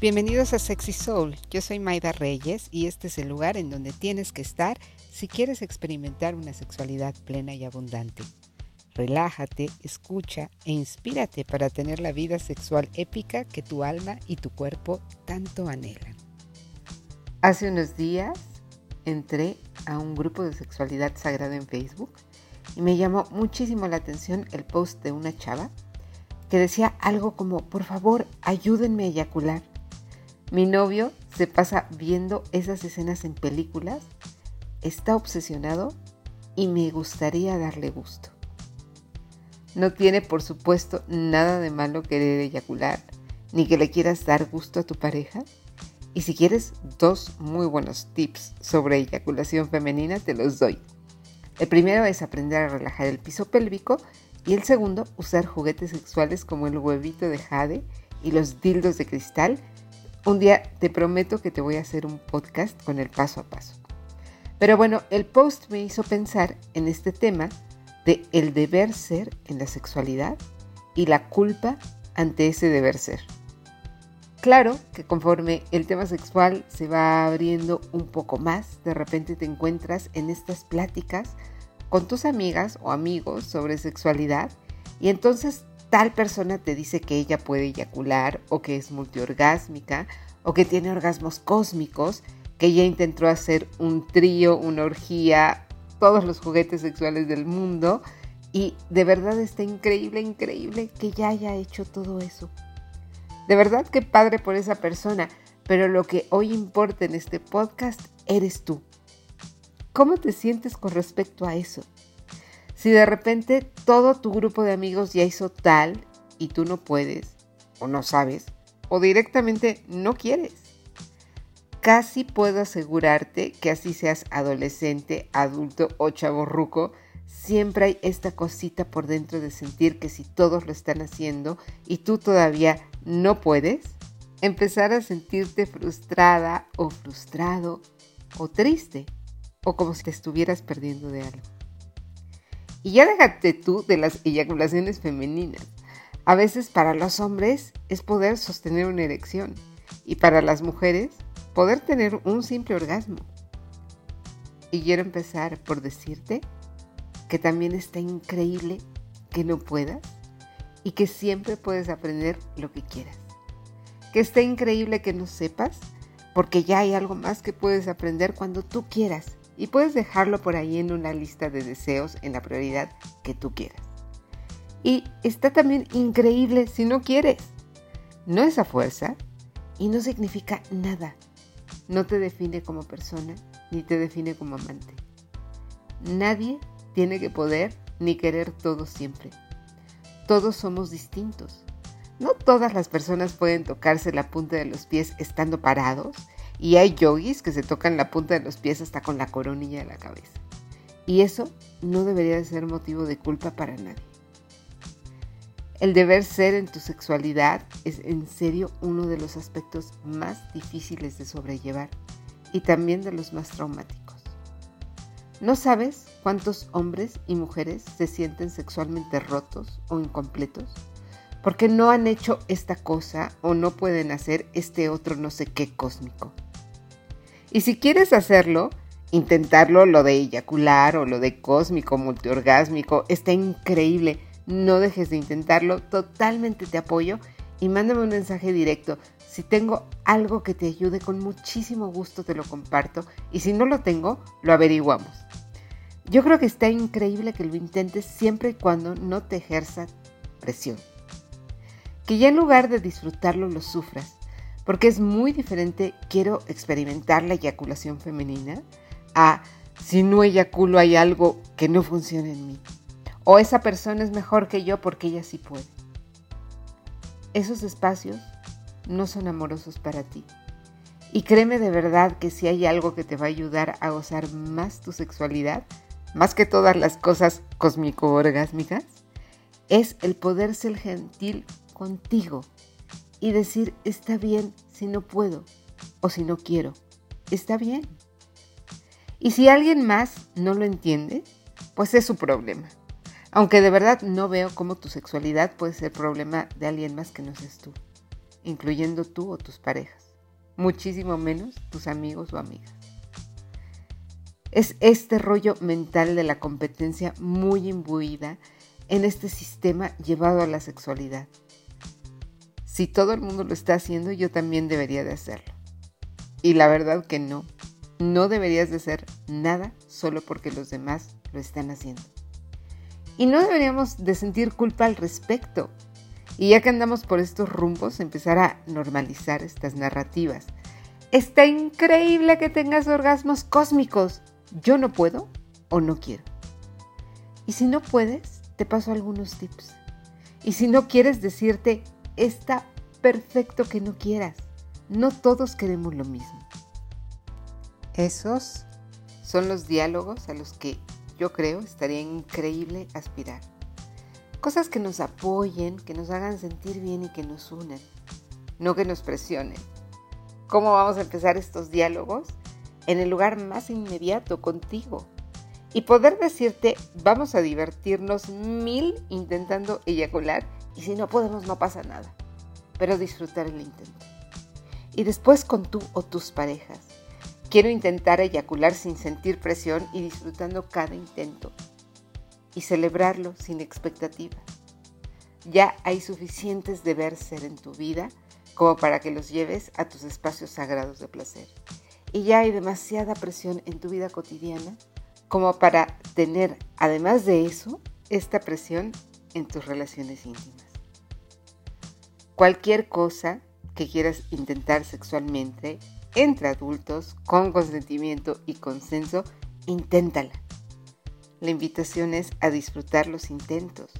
Bienvenidos a Sexy Soul. Yo soy Maida Reyes y este es el lugar en donde tienes que estar si quieres experimentar una sexualidad plena y abundante. Relájate, escucha e inspírate para tener la vida sexual épica que tu alma y tu cuerpo tanto anhelan. Hace unos días entré a un grupo de sexualidad sagrada en Facebook y me llamó muchísimo la atención el post de una chava que decía algo como, por favor, ayúdenme a eyacular. Mi novio se pasa viendo esas escenas en películas, está obsesionado y me gustaría darle gusto. No tiene, por supuesto, nada de malo querer eyacular, ni que le quieras dar gusto a tu pareja. Y si quieres dos muy buenos tips sobre eyaculación femenina, te los doy. El primero es aprender a relajar el piso pélvico y el segundo, usar juguetes sexuales como el huevito de jade y los dildos de cristal un día te prometo que te voy a hacer un podcast con el paso a paso. Pero bueno, el post me hizo pensar en este tema de el deber ser en la sexualidad y la culpa ante ese deber ser. Claro que conforme el tema sexual se va abriendo un poco más, de repente te encuentras en estas pláticas con tus amigas o amigos sobre sexualidad y entonces tal persona te dice que ella puede eyacular o que es multiorgásmica o que tiene orgasmos cósmicos, que ella intentó hacer un trío, una orgía, todos los juguetes sexuales del mundo y de verdad está increíble, increíble que ya haya hecho todo eso. De verdad que padre por esa persona, pero lo que hoy importa en este podcast eres tú. ¿Cómo te sientes con respecto a eso? Si de repente todo tu grupo de amigos ya hizo tal y tú no puedes, o no sabes, o directamente no quieres. Casi puedo asegurarte que así seas adolescente, adulto o chaborruco, siempre hay esta cosita por dentro de sentir que si todos lo están haciendo y tú todavía no puedes, empezar a sentirte frustrada o frustrado o triste o como si te estuvieras perdiendo de algo. Y ya déjate tú de las eyaculaciones femeninas. A veces para los hombres es poder sostener una erección y para las mujeres poder tener un simple orgasmo. Y quiero empezar por decirte que también está increíble que no puedas y que siempre puedes aprender lo que quieras. Que está increíble que no sepas porque ya hay algo más que puedes aprender cuando tú quieras y puedes dejarlo por ahí en una lista de deseos en la prioridad que tú quieras. Y está también increíble si no quieres. No es a fuerza y no significa nada. No te define como persona ni te define como amante. Nadie tiene que poder ni querer todo siempre. Todos somos distintos. No todas las personas pueden tocarse la punta de los pies estando parados y hay yogis que se tocan la punta de los pies hasta con la coronilla de la cabeza. Y eso no debería de ser motivo de culpa para nadie. El deber ser en tu sexualidad es en serio uno de los aspectos más difíciles de sobrellevar y también de los más traumáticos. No sabes cuántos hombres y mujeres se sienten sexualmente rotos o incompletos porque no han hecho esta cosa o no pueden hacer este otro no sé qué cósmico. Y si quieres hacerlo, intentarlo, lo de eyacular o lo de cósmico, multiorgásmico, está increíble. No dejes de intentarlo, totalmente te apoyo y mándame un mensaje directo. Si tengo algo que te ayude, con muchísimo gusto te lo comparto y si no lo tengo, lo averiguamos. Yo creo que está increíble que lo intentes siempre y cuando no te ejerza presión. Que ya en lugar de disfrutarlo lo sufras porque es muy diferente, quiero experimentar la eyaculación femenina, a si no eyaculo hay algo que no funciona en mí. O esa persona es mejor que yo porque ella sí puede. Esos espacios no son amorosos para ti. Y créeme de verdad que si hay algo que te va a ayudar a gozar más tu sexualidad, más que todas las cosas cósmico-orgásmicas, es el poder ser gentil contigo y decir, está bien si no puedo o si no quiero. Está bien. Y si alguien más no lo entiende, pues es su problema. Aunque de verdad no veo cómo tu sexualidad puede ser problema de alguien más que no seas tú. incluyendo tú o tus parejas, muchísimo menos tus amigos o amigas. Es este rollo mental de la competencia muy imbuida en este sistema llevado a la sexualidad. Si todo el mundo lo está haciendo, yo también debería de hacerlo. Y la verdad que no. No deberías de hacer nada solo porque los demás lo están haciendo. Y no deberíamos de sentir culpa al respecto. Y ya que andamos por estos rumbos, empezar a normalizar estas narrativas. Está increíble que tengas orgasmos cósmicos yo no puedo o no quiero. Y si no puedes, te paso algunos tips. Y si no quieres decirte, está perfecto que no quieras. No todos queremos lo mismo. Esos son los diálogos a los que yo creo estaría increíble aspirar. Cosas que nos apoyen, que nos hagan sentir bien y que nos unan, no que nos presionen. ¿Cómo vamos a empezar estos diálogos? en el lugar más inmediato contigo y poder decirte vamos a divertirnos mil intentando eyacular y si no podemos no pasa nada, pero disfrutar el intento. Y después con tú o tus parejas. Quiero intentar eyacular sin sentir presión y disfrutando cada intento y celebrarlo sin expectativa. Ya hay suficientes deber ser en tu vida como para que los lleves a tus espacios sagrados de placer y ya hay demasiada presión en tu vida cotidiana como para tener, además de eso, esta presión en tus relaciones íntimas. Cualquier cosa que quieras intentar sexualmente entre adultos, con consentimiento y consenso, inténtala. La invitación es a disfrutar los intentos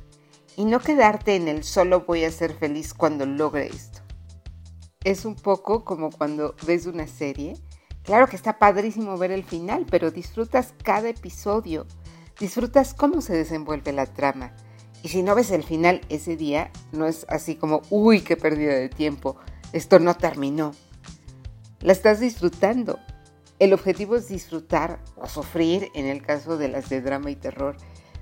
y no quedarte en el solo voy a ser feliz cuando logre esto. Es un poco como cuando ves una serie Claro que está padrísimo ver el final, pero disfrutas cada episodio, disfrutas cómo se desenvuelve la trama. Y si no ves el final ese día, no es así como, uy, qué pérdida de tiempo, esto no terminó. La estás disfrutando. El objetivo es disfrutar o sufrir en el caso de las de drama y terror,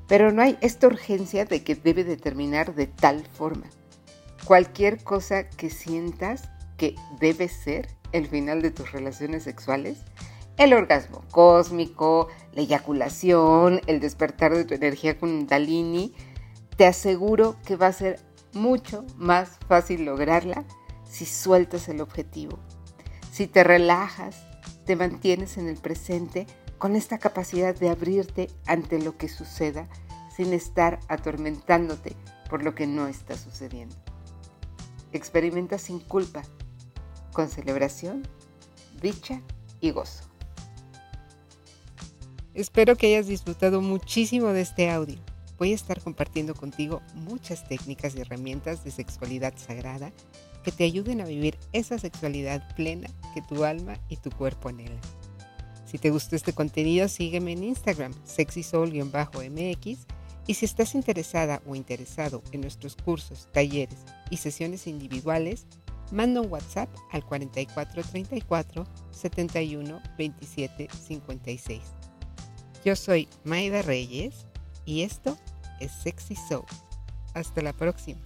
pero no hay esta urgencia de que debe de terminar de tal forma. Cualquier cosa que sientas que debe ser el final de tus relaciones sexuales? El orgasmo cósmico, la eyaculación, el despertar de tu energía kundalini, te aseguro que va a ser mucho más fácil lograrla si sueltas el objetivo. Si te relajas, te mantienes en el presente con esta capacidad de abrirte ante lo que suceda sin estar atormentándote por lo que no está sucediendo. Experimenta sin culpa con celebración, dicha y gozo. Espero que hayas disfrutado muchísimo de este audio. Voy a estar compartiendo contigo muchas técnicas y herramientas de sexualidad sagrada que te ayuden a vivir esa sexualidad plena que tu alma y tu cuerpo anhelan. Si te gustó este contenido, sígueme en Instagram, sexysoul-mx, y si estás interesada o interesado en nuestros cursos, talleres y sesiones individuales, manda un WhatsApp al 4434 71 27 56. Yo soy Maida Reyes y esto es Sexy Soul. Hasta la próxima.